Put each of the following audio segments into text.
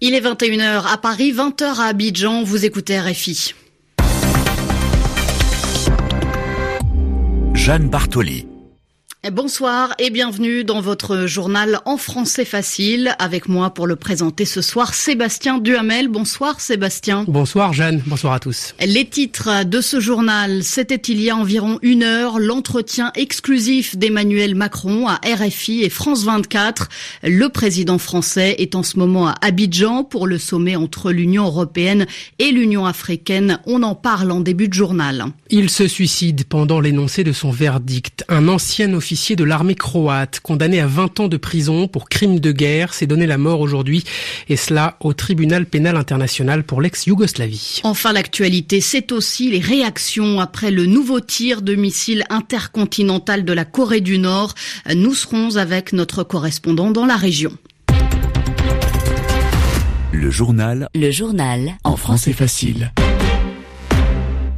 Il est 21h à Paris, 20h à Abidjan. Vous écoutez RFI. Jeanne Bartoli. Bonsoir et bienvenue dans votre journal en français facile. Avec moi pour le présenter ce soir, Sébastien Duhamel. Bonsoir Sébastien. Bonsoir Jeanne, bonsoir à tous. Les titres de ce journal, c'était il y a environ une heure l'entretien exclusif d'Emmanuel Macron à RFI et France 24. Le président français est en ce moment à Abidjan pour le sommet entre l'Union européenne et l'Union africaine. On en parle en début de journal. Il se suicide pendant l'énoncé de son verdict. Un ancien officier de l'armée croate, condamné à 20 ans de prison pour crimes de guerre, s'est donné la mort aujourd'hui, et cela au tribunal pénal international pour l'ex-Yougoslavie. Enfin, l'actualité, c'est aussi les réactions après le nouveau tir de missile intercontinental de la Corée du Nord. Nous serons avec notre correspondant dans la région. Le journal. Le journal. En français facile.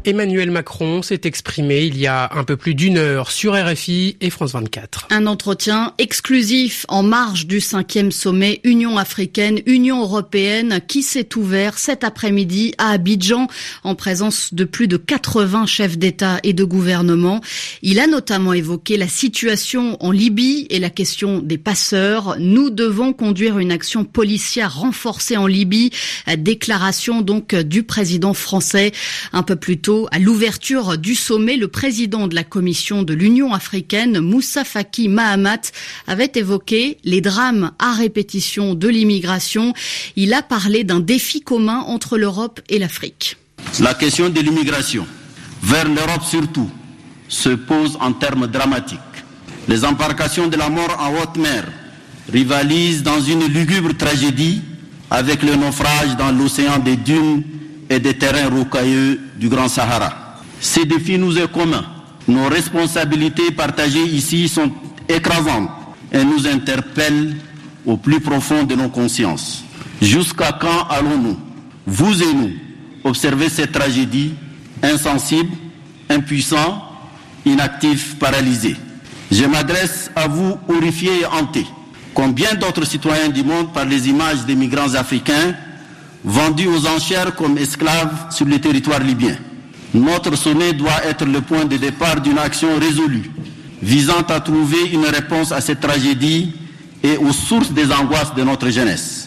Emmanuel Macron s'est exprimé il y a un peu plus d'une heure sur RFI et France 24. Un entretien exclusif en marge du cinquième sommet Union africaine, Union européenne qui s'est ouvert cet après-midi à Abidjan en présence de plus de 80 chefs d'État et de gouvernement. Il a notamment évoqué la situation en Libye et la question des passeurs. Nous devons conduire une action policière renforcée en Libye. Déclaration donc du président français un peu plus tôt à l'ouverture du sommet, le président de la Commission de l'Union africaine, Moussa Faki Mahamat, avait évoqué les drames à répétition de l'immigration. Il a parlé d'un défi commun entre l'Europe et l'Afrique. La question de l'immigration, vers l'Europe surtout, se pose en termes dramatiques. Les embarcations de la mort en haute mer rivalisent dans une lugubre tragédie avec le naufrage dans l'océan des dunes et des terrains rocailleux du Grand Sahara. Ces défis nous est commun. Nos responsabilités partagées ici sont écrasantes et nous interpellent au plus profond de nos consciences. Jusqu'à quand allons-nous, vous et nous, observer cette tragédie insensible, impuissants, inactifs, paralysés Je m'adresse à vous, horrifiés et hantés, comme bien d'autres citoyens du monde par les images des migrants africains vendus aux enchères comme esclaves sur le territoire libyen. Notre sommet doit être le point de départ d'une action résolue visant à trouver une réponse à cette tragédie et aux sources des angoisses de notre jeunesse.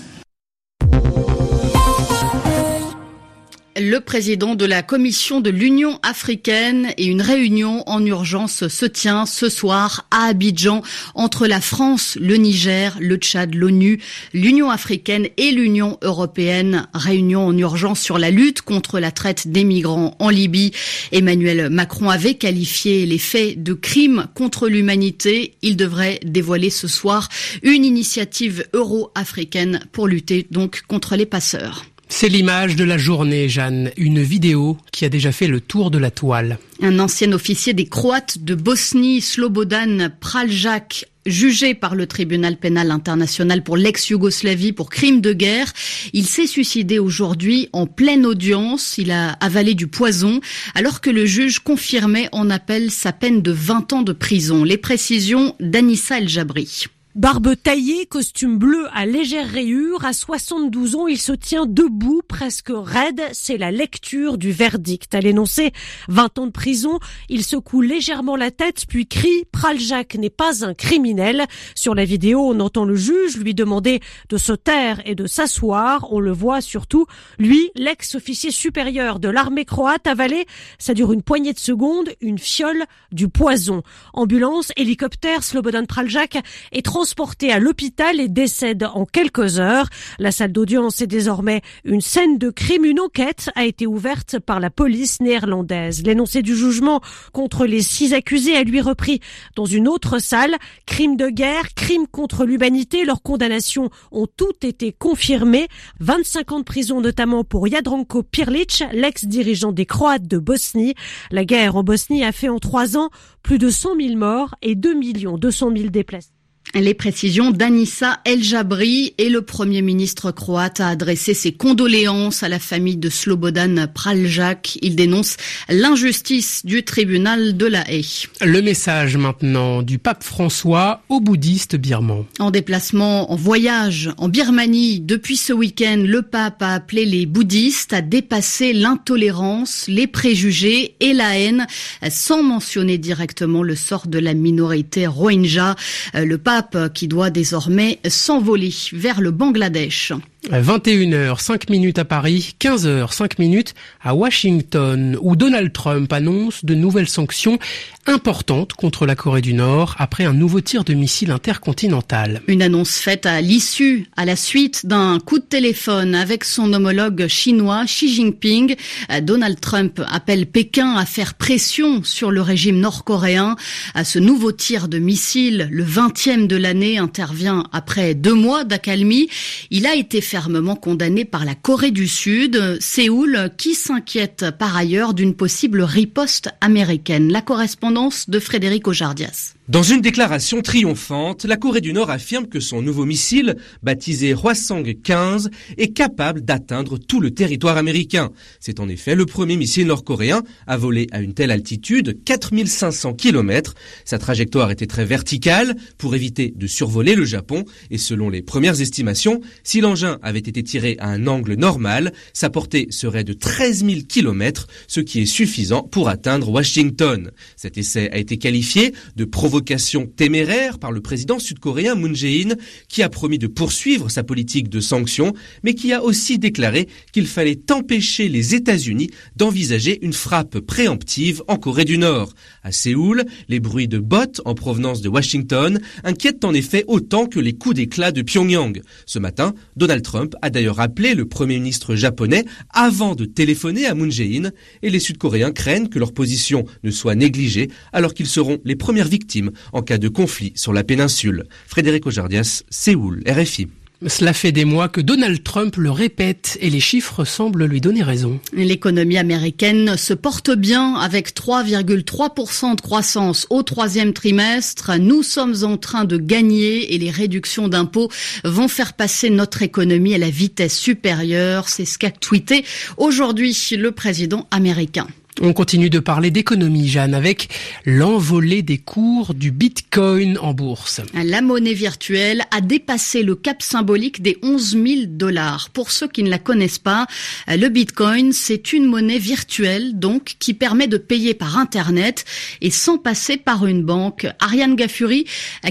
Le président de la Commission de l'Union africaine et une réunion en urgence se tient ce soir à Abidjan entre la France, le Niger, le Tchad, l'ONU, l'Union africaine et l'Union européenne. Réunion en urgence sur la lutte contre la traite des migrants en Libye. Emmanuel Macron avait qualifié les faits de crimes contre l'humanité. Il devrait dévoiler ce soir une initiative euro-africaine pour lutter donc contre les passeurs. C'est l'image de la journée, Jeanne, une vidéo qui a déjà fait le tour de la toile. Un ancien officier des Croates de Bosnie, Slobodan Praljak, jugé par le tribunal pénal international pour l'ex-Yougoslavie pour crime de guerre. Il s'est suicidé aujourd'hui en pleine audience. Il a avalé du poison alors que le juge confirmait en appel sa peine de 20 ans de prison. Les précisions d'Anissa El Jabri. Barbe taillée, costume bleu à légère rayure, à 72 ans, il se tient debout, presque raide. C'est la lecture du verdict. À l'énoncé 20 ans de prison, il secoue légèrement la tête, puis crie Praljak n'est pas un criminel. Sur la vidéo, on entend le juge lui demander de se taire et de s'asseoir. On le voit surtout, lui, l'ex-officier supérieur de l'armée croate, avaler, ça dure une poignée de secondes, une fiole du poison. Ambulance, hélicoptère, Slobodan Praljak est transporté à l'hôpital et décède en quelques heures. La salle d'audience est désormais une scène de crime. Une enquête a été ouverte par la police néerlandaise. L'énoncé du jugement contre les six accusés a lui repris dans une autre salle. Crime de guerre, crime contre l'humanité, leurs condamnations ont toutes été confirmées. 25 ans de prison notamment pour Jadranko Pirlic, l'ex-dirigeant des Croates de Bosnie. La guerre en Bosnie a fait en trois ans plus de 100 000 morts et 2 200 000 déplacés. Les précisions d'Anissa El Jabri et le Premier ministre croate a adressé ses condoléances à la famille de Slobodan Praljak. Il dénonce l'injustice du tribunal de la Haye. Le message maintenant du pape François aux bouddhistes birmans. En déplacement, en voyage en Birmanie depuis ce week-end, le pape a appelé les bouddhistes à dépasser l'intolérance, les préjugés et la haine, sans mentionner directement le sort de la minorité Rohingya. Le pape qui doit désormais s'envoler vers le Bangladesh. 21h 5 minutes à Paris, 15h 5 minutes à Washington, où Donald Trump annonce de nouvelles sanctions importantes contre la Corée du Nord après un nouveau tir de missile intercontinental. Une annonce faite à l'issue, à la suite d'un coup de téléphone avec son homologue chinois Xi Jinping. Donald Trump appelle Pékin à faire pression sur le régime nord-coréen. À ce nouveau tir de missile, le 20e de l'année, intervient après deux mois d'accalmie. Il a été fermement condamné par la Corée du Sud, Séoul, qui s'inquiète par ailleurs d'une possible riposte américaine? La correspondance de Frédéric Ojardias. Dans une déclaration triomphante, la Corée du Nord affirme que son nouveau missile, baptisé Hwasong-15, est capable d'atteindre tout le territoire américain. C'est en effet le premier missile nord-coréen à voler à une telle altitude, 4500 km. Sa trajectoire était très verticale pour éviter de survoler le Japon et selon les premières estimations, si l'engin avait été tiré à un angle normal, sa portée serait de 13 000 km, ce qui est suffisant pour atteindre Washington. Cet essai a été qualifié de provocation téméraire par le président sud-coréen Moon Jae-in, qui a promis de poursuivre sa politique de sanctions, mais qui a aussi déclaré qu'il fallait empêcher les États-Unis d'envisager une frappe préemptive en Corée du Nord. À Séoul, les bruits de bottes en provenance de Washington inquiètent en effet autant que les coups d'éclat de Pyongyang. Ce matin, Donald Trump a d'ailleurs appelé le premier ministre japonais avant de téléphoner à Moon Jae-in, et les Sud-Coréens craignent que leur position ne soit négligée alors qu'ils seront les premières victimes en cas de conflit sur la péninsule. Frédéric Ojardias, Séoul, RFI. Cela fait des mois que Donald Trump le répète et les chiffres semblent lui donner raison. L'économie américaine se porte bien avec 3,3% de croissance au troisième trimestre. Nous sommes en train de gagner et les réductions d'impôts vont faire passer notre économie à la vitesse supérieure. C'est ce qu'a tweeté aujourd'hui le président américain. On continue de parler d'économie, Jeanne, avec l'envolée des cours du Bitcoin en bourse. La monnaie virtuelle a dépassé le cap symbolique des 11 000 dollars. Pour ceux qui ne la connaissent pas, le Bitcoin, c'est une monnaie virtuelle, donc, qui permet de payer par Internet et sans passer par une banque. Ariane Gaffuri,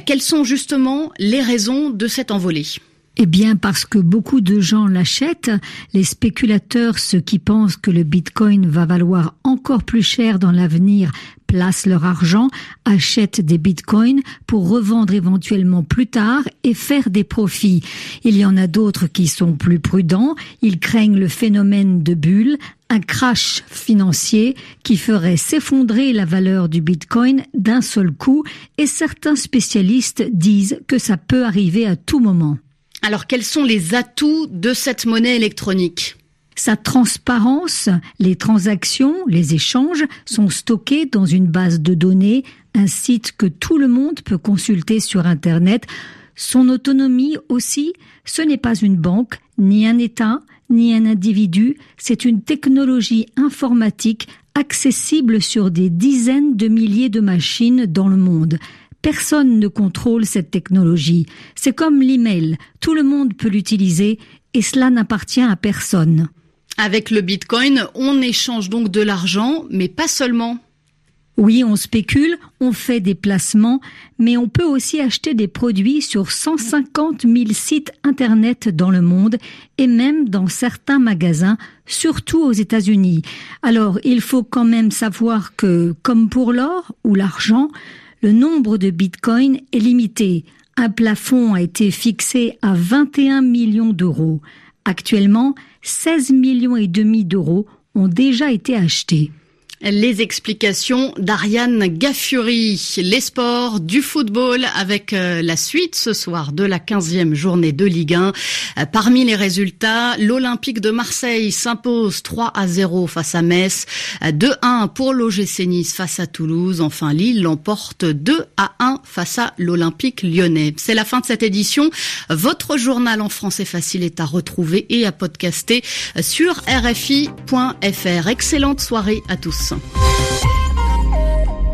quelles sont justement les raisons de cette envolée? Eh bien, parce que beaucoup de gens l'achètent, les spéculateurs, ceux qui pensent que le bitcoin va valoir encore plus cher dans l'avenir, placent leur argent, achètent des bitcoins pour revendre éventuellement plus tard et faire des profits. Il y en a d'autres qui sont plus prudents, ils craignent le phénomène de bulle, un crash financier qui ferait s'effondrer la valeur du bitcoin d'un seul coup et certains spécialistes disent que ça peut arriver à tout moment. Alors quels sont les atouts de cette monnaie électronique? Sa transparence, les transactions, les échanges sont stockés dans une base de données, un site que tout le monde peut consulter sur Internet. Son autonomie aussi, ce n'est pas une banque, ni un État, ni un individu, c'est une technologie informatique accessible sur des dizaines de milliers de machines dans le monde. Personne ne contrôle cette technologie. C'est comme l'email. Tout le monde peut l'utiliser et cela n'appartient à personne. Avec le Bitcoin, on échange donc de l'argent, mais pas seulement. Oui, on spécule, on fait des placements, mais on peut aussi acheter des produits sur 150 000 sites Internet dans le monde et même dans certains magasins, surtout aux États-Unis. Alors, il faut quand même savoir que, comme pour l'or ou l'argent, le nombre de bitcoins est limité. Un plafond a été fixé à 21 millions d'euros. Actuellement, 16 millions et demi d'euros ont déjà été achetés. Les explications d'Ariane Gaffuri. Les sports, du football avec euh, la suite ce soir de la 15e journée de Ligue 1. Euh, parmi les résultats, l'Olympique de Marseille s'impose 3 à 0 face à Metz, 2 à 1 pour l'OGC Nice face à Toulouse. Enfin, Lille l'emporte 2 à 1 face à l'Olympique lyonnais. C'est la fin de cette édition. Votre journal en français facile est à retrouver et à podcaster sur rfi.fr. Excellente soirée à tous. isso.